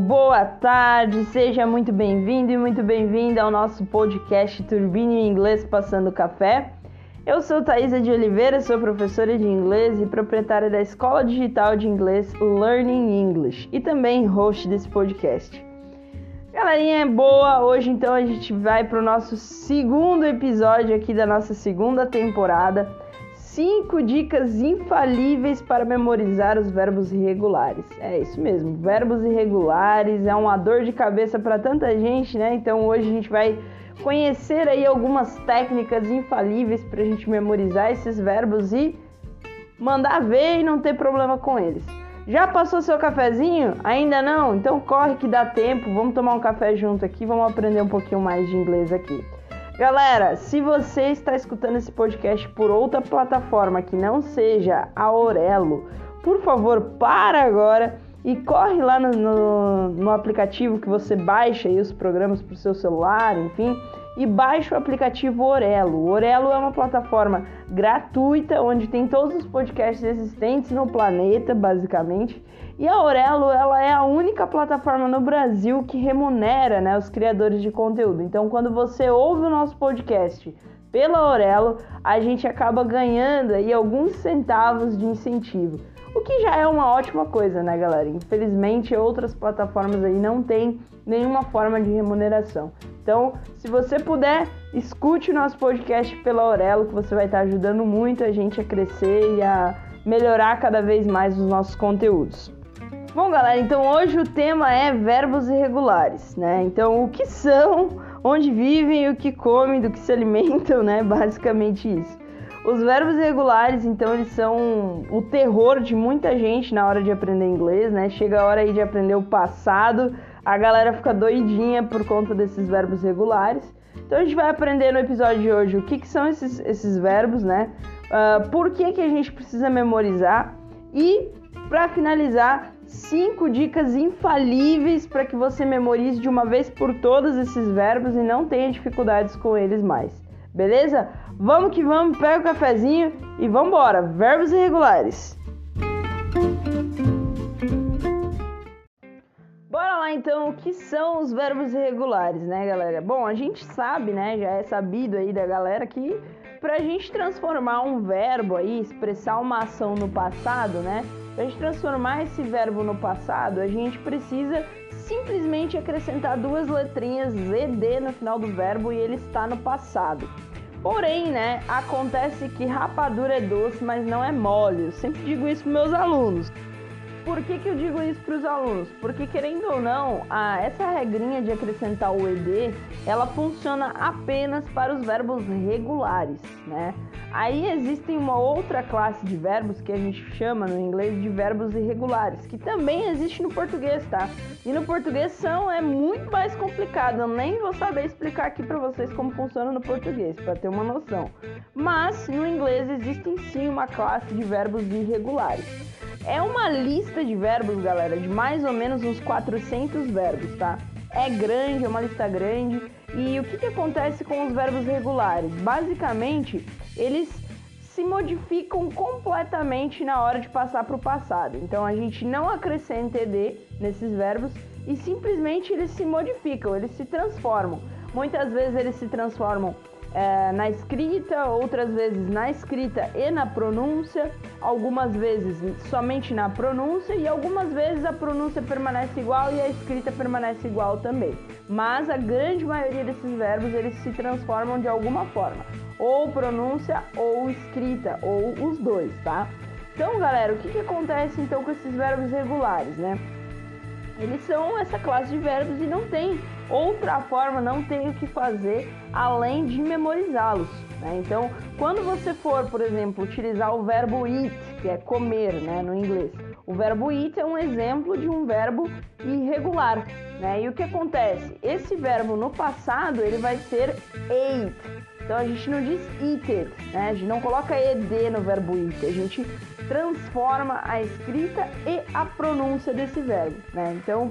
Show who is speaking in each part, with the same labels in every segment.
Speaker 1: boa tarde, seja muito bem-vindo e muito bem-vinda ao nosso podcast Turbine Inglês Passando Café. Eu sou Thaisa de Oliveira, sou professora de inglês e proprietária da Escola Digital de Inglês Learning English e também host desse podcast. Galerinha boa, hoje então a gente vai para o nosso segundo episódio aqui da nossa segunda temporada. Cinco dicas infalíveis para memorizar os verbos irregulares. É isso mesmo, verbos irregulares é uma dor de cabeça para tanta gente, né? Então hoje a gente vai conhecer aí algumas técnicas infalíveis para a gente memorizar esses verbos e mandar ver e não ter problema com eles. Já passou seu cafezinho? Ainda não? Então corre que dá tempo. Vamos tomar um café junto aqui, vamos aprender um pouquinho mais de inglês aqui. Galera, se você está escutando esse podcast por outra plataforma que não seja a Orelo, por favor, para agora e corre lá no, no, no aplicativo que você baixa aí os programas para o seu celular, enfim, e baixa o aplicativo Orelo. O Orelo é uma plataforma gratuita onde tem todos os podcasts existentes no planeta, basicamente. E a Orelo ela é a única plataforma no Brasil que remunera né, os criadores de conteúdo. Então, quando você ouve o nosso podcast pela Orelo, a gente acaba ganhando aí alguns centavos de incentivo. O que já é uma ótima coisa, né, galera? Infelizmente, outras plataformas aí não têm nenhuma forma de remuneração. Então, se você puder, escute o nosso podcast pela Aurelo, que você vai estar ajudando muito a gente a crescer e a melhorar cada vez mais os nossos conteúdos. Bom, galera, então hoje o tema é verbos irregulares, né? Então, o que são, onde vivem, o que comem, do que se alimentam, né? Basicamente isso. Os verbos irregulares, então, eles são o terror de muita gente na hora de aprender inglês, né? Chega a hora aí de aprender o passado, a galera fica doidinha por conta desses verbos regulares. Então a gente vai aprender no episódio de hoje o que, que são esses, esses verbos, né? Uh, por que, que a gente precisa memorizar e, para finalizar, cinco dicas infalíveis para que você memorize de uma vez por todas esses verbos e não tenha dificuldades com eles mais. Beleza? Vamos que vamos, pega o cafezinho e vamos embora. Verbos irregulares. Bora lá então, o que são os verbos irregulares, né, galera? Bom, a gente sabe, né, já é sabido aí da galera que pra gente transformar um verbo aí, expressar uma ação no passado, né? Pra gente transformar esse verbo no passado, a gente precisa simplesmente acrescentar duas letrinhas ED no final do verbo e ele está no passado. Porém, né, acontece que rapadura é doce, mas não é mole. Eu sempre digo isso para meus alunos. Por que, que eu digo isso para os alunos? Porque querendo ou não, a, essa regrinha de acrescentar o ed, ela funciona apenas para os verbos regulares, né? Aí existem uma outra classe de verbos que a gente chama no inglês de verbos irregulares, que também existe no português, tá? E no português são é muito mais complicado, eu nem vou saber explicar aqui para vocês como funciona no português, para ter uma noção. Mas no inglês existem sim uma classe de verbos irregulares. É uma lista de verbos, galera, de mais ou menos uns 400 verbos, tá? É grande, é uma lista grande. E o que, que acontece com os verbos regulares? Basicamente, eles se modificam completamente na hora de passar para o passado. Então a gente não acrescenta ed nesses verbos e simplesmente eles se modificam, eles se transformam. Muitas vezes eles se transformam é, na escrita, outras vezes na escrita e na pronúncia, algumas vezes somente na pronúncia e algumas vezes a pronúncia permanece igual e a escrita permanece igual também. Mas a grande maioria desses verbos eles se transformam de alguma forma, ou pronúncia ou escrita, ou os dois, tá? Então, galera, o que, que acontece então com esses verbos regulares, né? Eles são essa classe de verbos e não tem outra forma, não tem o que fazer além de memorizá-los. Né? Então, quando você for, por exemplo, utilizar o verbo eat, que é comer né, no inglês, o verbo eat é um exemplo de um verbo irregular. Né? E o que acontece? Esse verbo no passado ele vai ser ate. Então a gente não diz eated, né? a gente não coloca ed no verbo eat, a gente transforma a escrita e a pronúncia desse verbo. Né? Então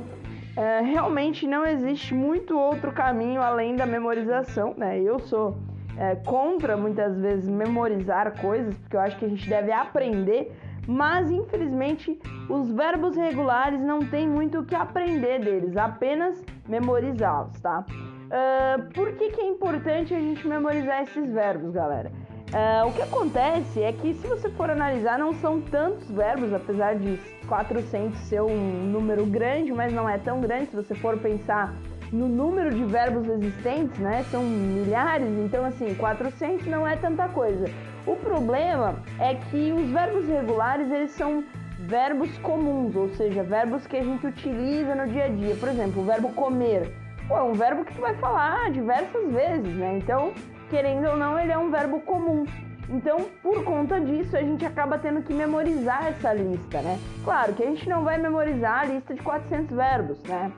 Speaker 1: é, realmente não existe muito outro caminho além da memorização, né? Eu sou é, contra muitas vezes memorizar coisas, porque eu acho que a gente deve aprender, mas infelizmente os verbos regulares não tem muito o que aprender deles, apenas memorizá-los, tá? Uh, por que, que é importante a gente memorizar esses verbos, galera? Uh, o que acontece é que, se você for analisar, não são tantos verbos, apesar de 400 ser um número grande, mas não é tão grande se você for pensar no número de verbos existentes, né? São milhares, então assim, 400 não é tanta coisa. O problema é que os verbos regulares, eles são verbos comuns, ou seja, verbos que a gente utiliza no dia a dia. Por exemplo, o verbo comer. Pô, é um verbo que tu vai falar diversas vezes, né? Então, querendo ou não, ele é um verbo comum. Então, por conta disso, a gente acaba tendo que memorizar essa lista, né? Claro que a gente não vai memorizar a lista de 400 verbos, né?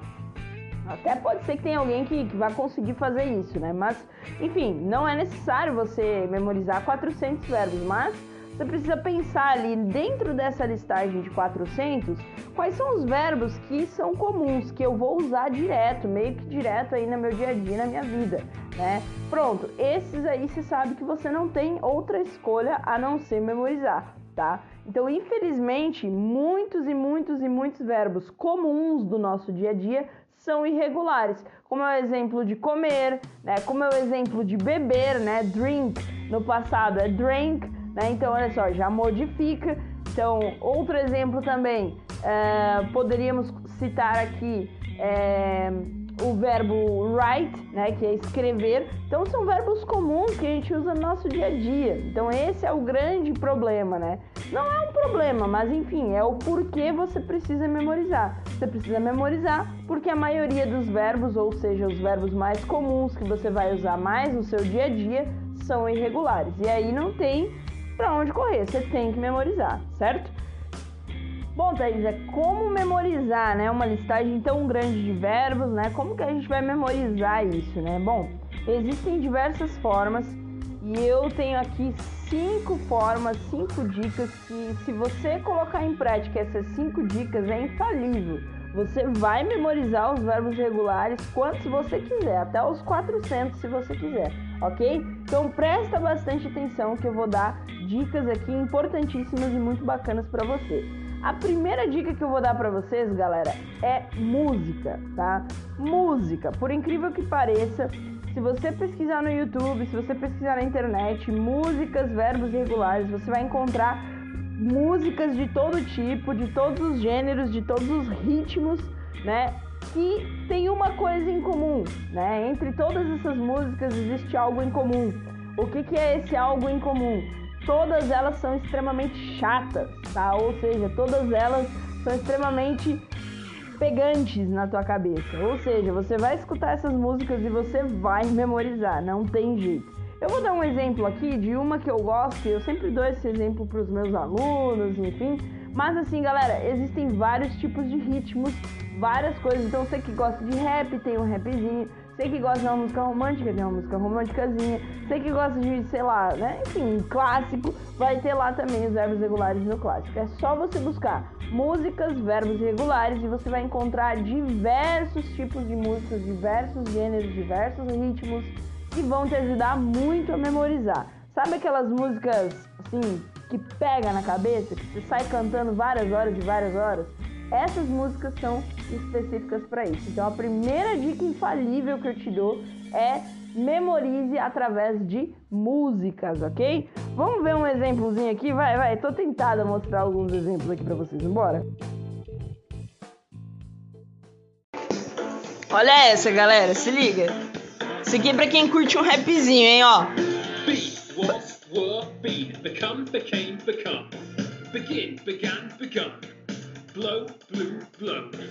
Speaker 1: Até pode ser que tenha alguém que, que vai conseguir fazer isso, né? Mas, enfim, não é necessário você memorizar 400 verbos, mas você precisa pensar ali dentro dessa listagem de 400 quais são os verbos que são comuns, que eu vou usar direto, meio que direto aí no meu dia a dia, na minha vida, né? Pronto, esses aí você sabe que você não tem outra escolha a não ser memorizar, tá? Então, infelizmente, muitos e muitos e muitos verbos comuns do nosso dia a dia são irregulares, como é o exemplo de comer, né? Como é o exemplo de beber, né? Drink no passado é drink, né? Então olha só, já modifica. Então outro exemplo também é, poderíamos citar aqui é, o verbo write, né, que é escrever. Então são verbos comuns que a gente usa no nosso dia a dia. Então esse é o grande problema, né? Não é um problema, mas enfim, é o porquê você precisa memorizar. Você precisa memorizar porque a maioria dos verbos, ou seja, os verbos mais comuns que você vai usar mais no seu dia a dia, são irregulares. E aí não tem para onde correr, você tem que memorizar, certo? Bom, Thaís, é como memorizar, né? Uma listagem tão grande de verbos, né? Como que a gente vai memorizar isso, né? Bom, existem diversas formas e eu tenho aqui cinco formas, cinco dicas que, se você colocar em prática essas cinco dicas, é infalível. Você vai memorizar os verbos regulares quantos você quiser, até os 400 se você quiser, ok? Então presta bastante atenção que eu vou dar dicas aqui importantíssimas e muito bacanas para você. A primeira dica que eu vou dar para vocês, galera, é música, tá? Música. Por incrível que pareça, se você pesquisar no YouTube, se você pesquisar na internet, músicas, verbos irregulares, você vai encontrar músicas de todo tipo, de todos os gêneros, de todos os ritmos, né? Que tem uma coisa em comum, né? Entre todas essas músicas existe algo em comum. O que, que é esse algo em comum? todas elas são extremamente chatas, tá? Ou seja, todas elas são extremamente pegantes na tua cabeça. Ou seja, você vai escutar essas músicas e você vai memorizar, não tem jeito. Eu vou dar um exemplo aqui de uma que eu gosto, eu sempre dou esse exemplo para os meus alunos, enfim. Mas assim, galera, existem vários tipos de ritmos, várias coisas. Então, você que gosta de rap, tem um rapzinho. Você que gosta de uma música romântica, tem uma música românticazinha. Você que gosta de, sei lá, né? Enfim, clássico, vai ter lá também os verbos regulares no clássico. É só você buscar músicas, verbos regulares e você vai encontrar diversos tipos de músicas, diversos gêneros, diversos ritmos que vão te ajudar muito a memorizar. Sabe aquelas músicas assim que pega na cabeça, que você sai cantando várias horas e várias horas? Essas músicas são específicas para isso. Então a primeira dica infalível que eu te dou é memorize através de músicas, ok? Vamos ver um exemplozinho aqui? Vai, vai. Tô tentada a mostrar alguns exemplos aqui para vocês. Bora. Olha essa, galera. Se liga. Isso aqui é pra quem curte um rapzinho, hein, ó. Be, was, were, been, become, became, become. Begin, began, begun. blow, blow, blow.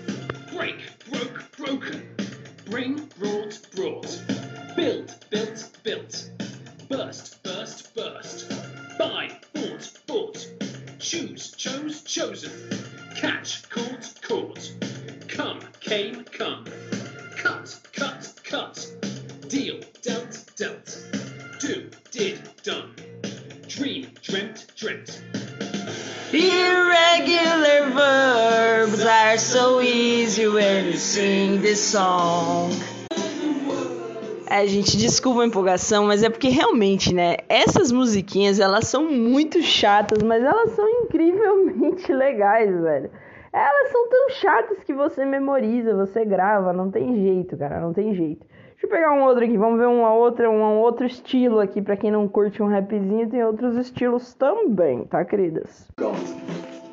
Speaker 1: É, gente, desculpa a empolgação, mas é porque realmente, né? Essas musiquinhas, elas são muito chatas, mas elas são incrivelmente legais, velho. Elas são tão chatas que você memoriza, você grava, não tem jeito, cara, não tem jeito. Deixa eu pegar um outro aqui, vamos ver uma outra, um outro estilo aqui, para quem não curte um rapzinho, tem outros estilos também, tá, queridas?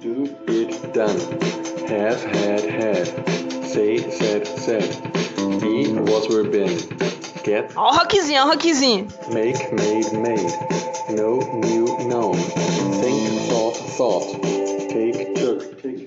Speaker 1: Do it done. Have had had. Say said said. Be was were been. Get. Ó o rockzinho, ó o rockzinho. Make made made. Know knew known. Think thought thought. Take took take.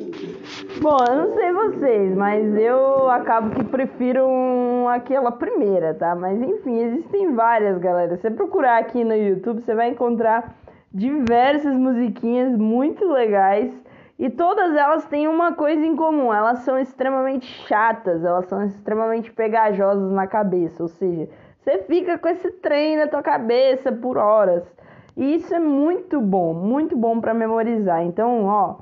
Speaker 1: Bom, eu não sei vocês, mas eu acabo que prefiro um, aquela primeira, tá? Mas enfim, existem várias, galera. Se você procurar aqui no YouTube, você vai encontrar diversas musiquinhas muito legais e todas elas têm uma coisa em comum, elas são extremamente chatas, elas são extremamente pegajosas na cabeça, ou seja, você fica com esse trem na tua cabeça por horas. E isso é muito bom, muito bom para memorizar. Então, ó,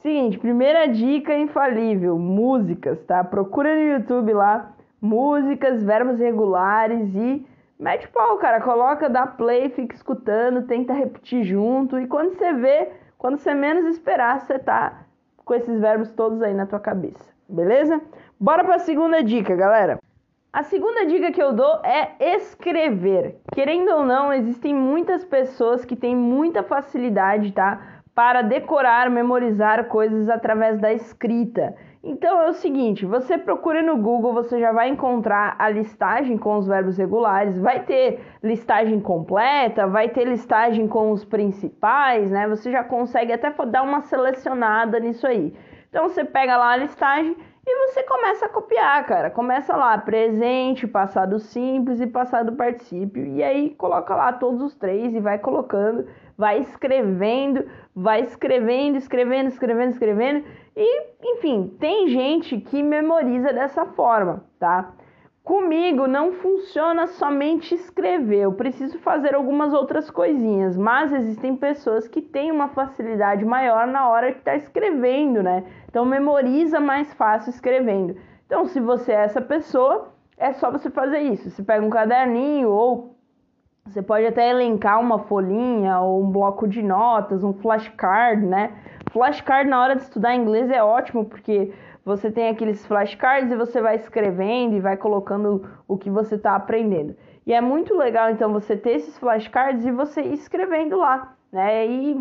Speaker 1: Seguinte, primeira dica infalível: músicas, tá? Procura no YouTube lá, músicas, verbos regulares e mete pau, cara. Coloca, dá play, fica escutando, tenta repetir junto. E quando você vê, quando você menos esperar, você tá com esses verbos todos aí na tua cabeça, beleza? Bora para a segunda dica, galera. A segunda dica que eu dou é escrever. Querendo ou não, existem muitas pessoas que têm muita facilidade, tá? Para decorar, memorizar coisas através da escrita. Então é o seguinte, você procura no Google, você já vai encontrar a listagem com os verbos regulares, vai ter listagem completa, vai ter listagem com os principais, né? Você já consegue até dar uma selecionada nisso aí. Então você pega lá a listagem e você começa a copiar, cara. Começa lá presente, passado simples e passado particípio. E aí coloca lá todos os três e vai colocando vai escrevendo, vai escrevendo, escrevendo, escrevendo, escrevendo. E, enfim, tem gente que memoriza dessa forma, tá? Comigo não funciona somente escrever, eu preciso fazer algumas outras coisinhas, mas existem pessoas que têm uma facilidade maior na hora que está escrevendo, né? Então memoriza mais fácil escrevendo. Então, se você é essa pessoa, é só você fazer isso. Você pega um caderninho ou você pode até elencar uma folhinha ou um bloco de notas, um flashcard, né? Flashcard na hora de estudar inglês é ótimo porque você tem aqueles flashcards e você vai escrevendo e vai colocando o que você está aprendendo. E é muito legal então você ter esses flashcards e você escrevendo lá, né? E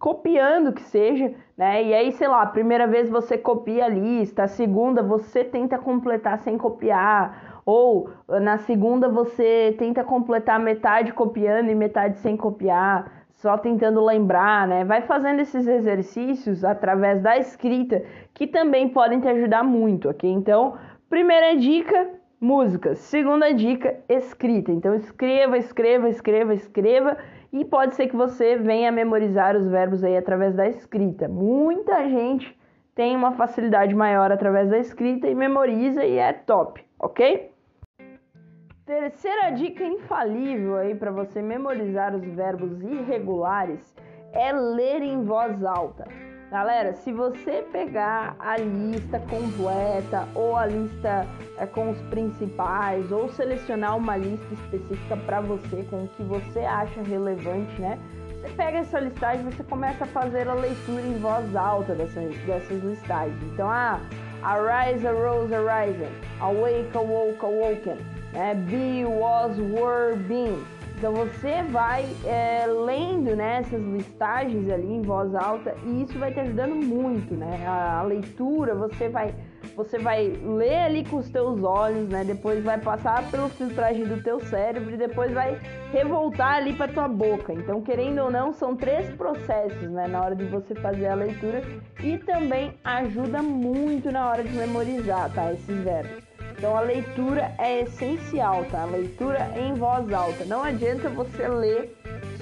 Speaker 1: copiando que seja, né? E aí, sei lá, a primeira vez você copia a lista, a segunda você tenta completar sem copiar ou na segunda você tenta completar metade copiando e metade sem copiar, só tentando lembrar, né? Vai fazendo esses exercícios através da escrita que também podem te ajudar muito, ok? Então, primeira dica, músicas. Segunda dica, escrita. Então, escreva, escreva, escreva, escreva e pode ser que você venha memorizar os verbos aí através da escrita. Muita gente tem uma facilidade maior através da escrita e memoriza e é top, ok? Terceira dica infalível aí para você memorizar os verbos irregulares é ler em voz alta. Galera, se você pegar a lista completa ou a lista é, com os principais ou selecionar uma lista específica para você com o que você acha relevante, né? Você pega essa listagem e você começa a fazer a leitura em voz alta dessas, dessas listagens. Então, ah, arise, arose, arisen, awake, awoke, awoken é, be, was, were, been. Então você vai é, lendo né, essas listagens ali em voz alta e isso vai te ajudando muito, né? A, a, leitura você vai você vai ler ali com os teus olhos, né? Depois vai passar pelo filtragem do teu cérebro e depois vai revoltar ali para tua boca. Então, querendo ou não, são três processos, né, na hora de você fazer a leitura e também ajuda muito na hora de memorizar, tá? Esses verbos. Então a leitura é essencial, tá? A leitura em voz alta. Não adianta você ler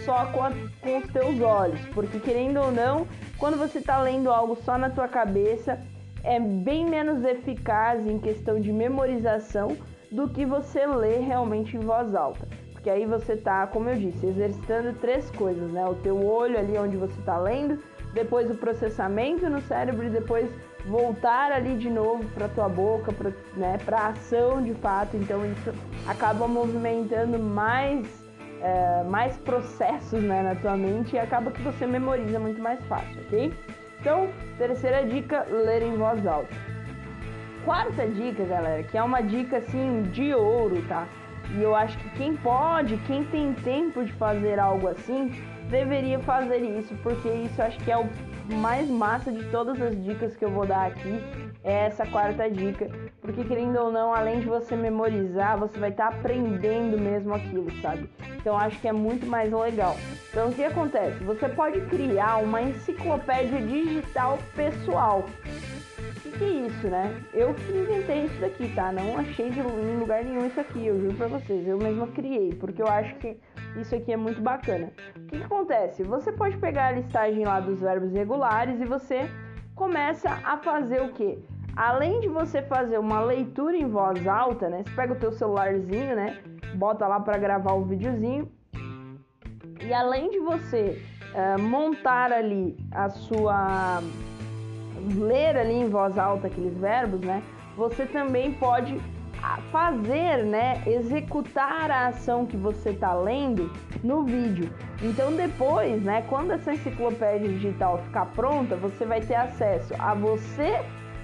Speaker 1: só com, a, com os teus olhos, porque querendo ou não, quando você está lendo algo só na tua cabeça, é bem menos eficaz em questão de memorização do que você ler realmente em voz alta. Porque aí você tá, como eu disse, exercitando três coisas, né? O teu olho ali onde você está lendo, depois o processamento no cérebro e depois voltar ali de novo para tua boca, para né, ação de fato. Então isso acaba movimentando mais, é, mais processos né, na tua mente e acaba que você memoriza muito mais fácil, ok? Então, terceira dica, ler em voz alta. Quarta dica, galera, que é uma dica assim de ouro, tá? E eu acho que quem pode, quem tem tempo de fazer algo assim, deveria fazer isso, porque isso acho que é o mais massa de todas as dicas que eu vou dar aqui é essa quarta dica, porque querendo ou não, além de você memorizar, você vai estar tá aprendendo mesmo aquilo, sabe? Então acho que é muito mais legal. Então o que acontece? Você pode criar uma enciclopédia digital pessoal. O que, é isso, né? Eu que inventei isso daqui, tá? Não achei em lugar nenhum isso aqui, eu juro pra vocês. Eu mesma criei, porque eu acho que isso aqui é muito bacana. O que, que acontece? Você pode pegar a listagem lá dos verbos regulares e você começa a fazer o quê? Além de você fazer uma leitura em voz alta, né? Você pega o teu celularzinho, né? Bota lá para gravar o videozinho. E além de você uh, montar ali a sua ler ali em voz alta aqueles verbos, né? Você também pode fazer, né, executar a ação que você está lendo no vídeo. Então depois, né, quando essa enciclopédia digital ficar pronta, você vai ter acesso a você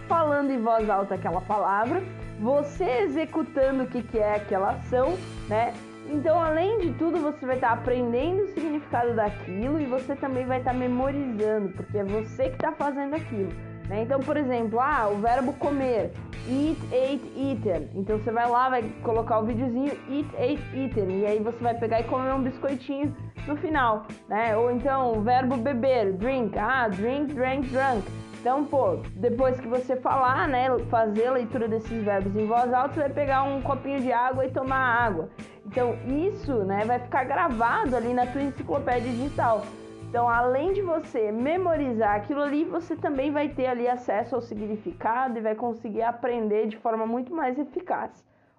Speaker 1: falando em voz alta aquela palavra, você executando o que, que é aquela ação, né? Então, além de tudo, você vai estar tá aprendendo o significado daquilo e você também vai estar tá memorizando, porque é você que está fazendo aquilo. Né? Então, por exemplo, ah, o verbo comer, eat, ate, eaten. Então você vai lá, vai colocar o videozinho eat, ate, eaten. E aí você vai pegar e comer um biscoitinho no final, né? Ou então o verbo beber, drink, ah, drink, drank, drunk. Então, pô, depois que você falar, né, fazer a leitura desses verbos em voz alta, você vai pegar um copinho de água e tomar água. Então, isso, né, vai ficar gravado ali na tua enciclopédia digital. Então, além de você memorizar aquilo ali, você também vai ter ali acesso ao significado e vai conseguir aprender de forma muito mais eficaz,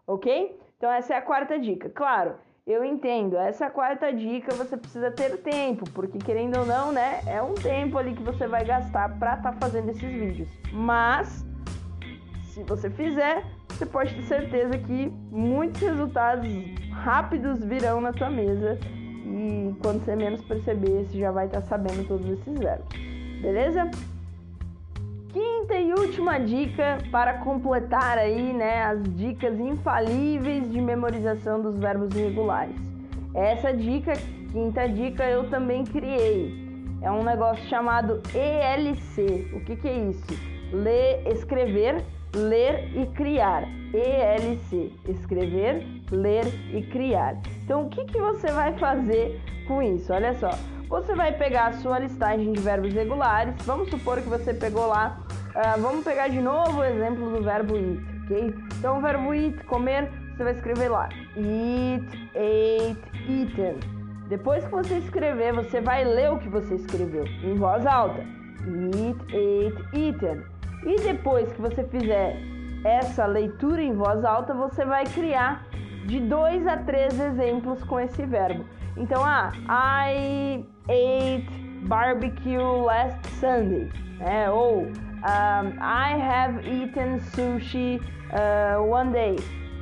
Speaker 1: ok? Então, essa é a quarta dica. Claro, eu entendo, essa quarta dica você precisa ter tempo, porque querendo ou não, né, é um tempo ali que você vai gastar para estar tá fazendo esses vídeos. Mas, se você fizer, você pode ter certeza que muitos resultados rápidos virão na sua mesa e quando você menos perceber, você já vai estar sabendo todos esses verbos. Beleza? Quinta e última dica para completar aí, né, as dicas infalíveis de memorização dos verbos irregulares. Essa dica, quinta dica, eu também criei. É um negócio chamado ELC. O que, que é isso? Ler, escrever, ler e criar. ELC, escrever, ler e criar. Então, o que, que você vai fazer com isso? Olha só, você vai pegar a sua listagem de verbos regulares. Vamos supor que você pegou lá. Uh, vamos pegar de novo o exemplo do verbo eat, ok? Então, o verbo eat, comer, você vai escrever lá: eat, ate, eaten. Depois que você escrever, você vai ler o que você escreveu em voz alta: eat, ate, eaten. E depois que você fizer essa leitura em voz alta, você vai criar de dois a três exemplos com esse verbo. Então, ah, I ate barbecue last Sunday, né? ou um, I have eaten sushi uh, one day.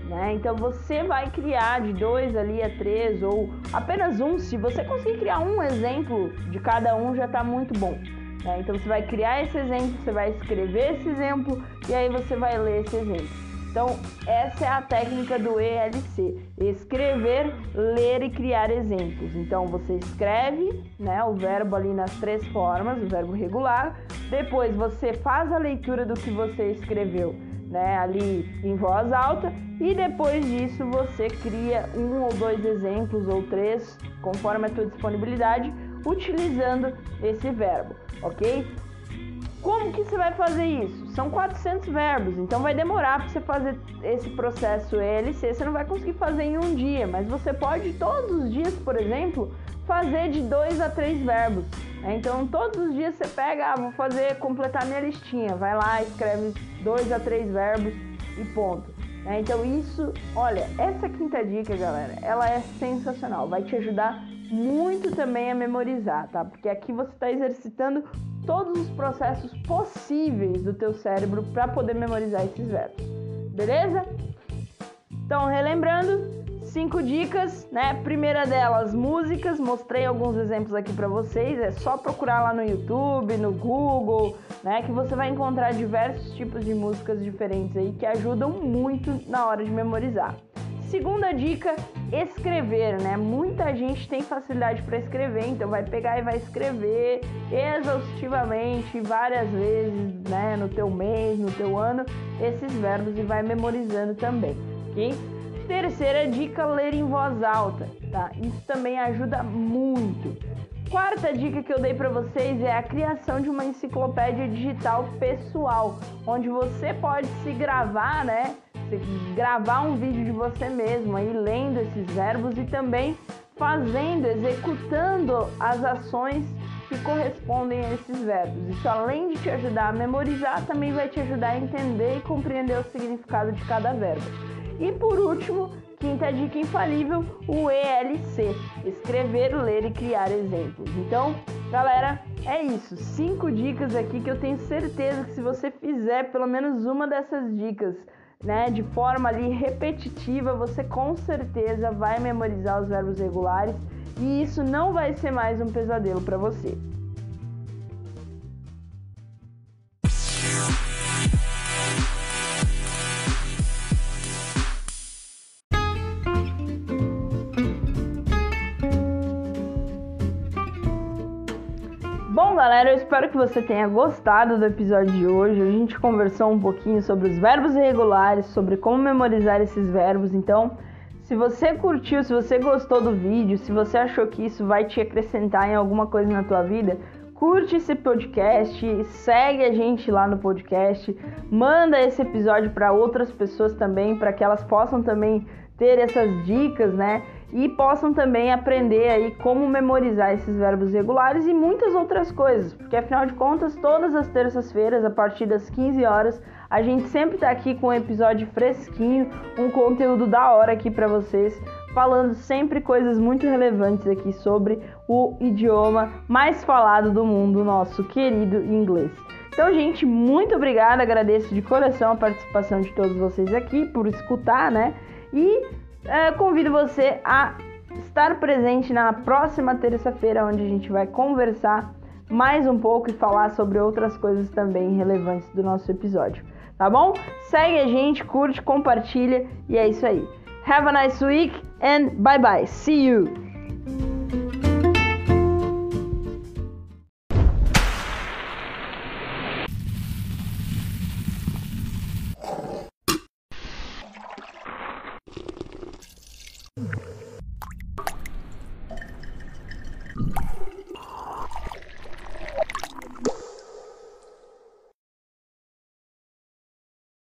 Speaker 1: Né? Então você vai criar de dois ali a três ou apenas um. Se você conseguir criar um exemplo de cada um, já está muito bom. Né? Então você vai criar esse exemplo, você vai escrever esse exemplo e aí você vai ler esse exemplo. Então, essa é a técnica do ELC: escrever, ler e criar exemplos. Então, você escreve né, o verbo ali nas três formas, o verbo regular, depois você faz a leitura do que você escreveu. Né, ali em voz alta e depois disso você cria um ou dois exemplos ou três, conforme a tua disponibilidade, utilizando esse verbo, ok? Como que você vai fazer isso? São 400 verbos, então vai demorar para você fazer esse processo ELC. Você não vai conseguir fazer em um dia, mas você pode todos os dias, por exemplo, fazer de dois a três verbos. Né? Então todos os dias você pega, ah, vou fazer completar minha listinha, vai lá, escreve dois a três verbos e ponto. Né? Então isso, olha, essa quinta dica, galera, ela é sensacional, vai te ajudar muito também a memorizar, tá? Porque aqui você está exercitando todos os processos possíveis do teu cérebro para poder memorizar esses verbos. Beleza? Então, relembrando, cinco dicas, né? Primeira delas, músicas. Mostrei alguns exemplos aqui para vocês. É só procurar lá no YouTube, no Google, né? Que você vai encontrar diversos tipos de músicas diferentes aí que ajudam muito na hora de memorizar. Segunda dica, escrever, né? Muita gente tem facilidade para escrever, então vai pegar e vai escrever exaustivamente várias vezes, né, no teu mês, no teu ano, esses verbos e vai memorizando também, ok? Terceira dica, ler em voz alta, tá? Isso também ajuda muito. Quarta dica que eu dei para vocês é a criação de uma enciclopédia digital pessoal, onde você pode se gravar, né? Gravar um vídeo de você mesmo aí lendo esses verbos e também fazendo, executando as ações que correspondem a esses verbos. Isso além de te ajudar a memorizar, também vai te ajudar a entender e compreender o significado de cada verbo. E por último, quinta dica infalível, o ELC: escrever, ler e criar exemplos. Então, galera, é isso. Cinco dicas aqui que eu tenho certeza que se você fizer pelo menos uma dessas dicas né, de forma ali repetitiva, você com certeza vai memorizar os verbos regulares e isso não vai ser mais um pesadelo para você. Espero que você tenha gostado do episódio de hoje. A gente conversou um pouquinho sobre os verbos irregulares, sobre como memorizar esses verbos. Então, se você curtiu, se você gostou do vídeo, se você achou que isso vai te acrescentar em alguma coisa na tua vida, curte esse podcast, segue a gente lá no podcast, manda esse episódio para outras pessoas também, para que elas possam também ter essas dicas, né? E possam também aprender aí como memorizar esses verbos regulares e muitas outras coisas, porque afinal de contas, todas as terças-feiras, a partir das 15 horas, a gente sempre está aqui com um episódio fresquinho, um conteúdo da hora aqui para vocês, falando sempre coisas muito relevantes aqui sobre o idioma mais falado do mundo, nosso querido inglês. Então, gente, muito obrigada, agradeço de coração a participação de todos vocês aqui por escutar, né? E é, convido você a estar presente na próxima terça-feira, onde a gente vai conversar mais um pouco e falar sobre outras coisas também relevantes do nosso episódio. Tá bom? Segue a gente, curte, compartilha e é isso aí. Have a nice week and bye bye. See you!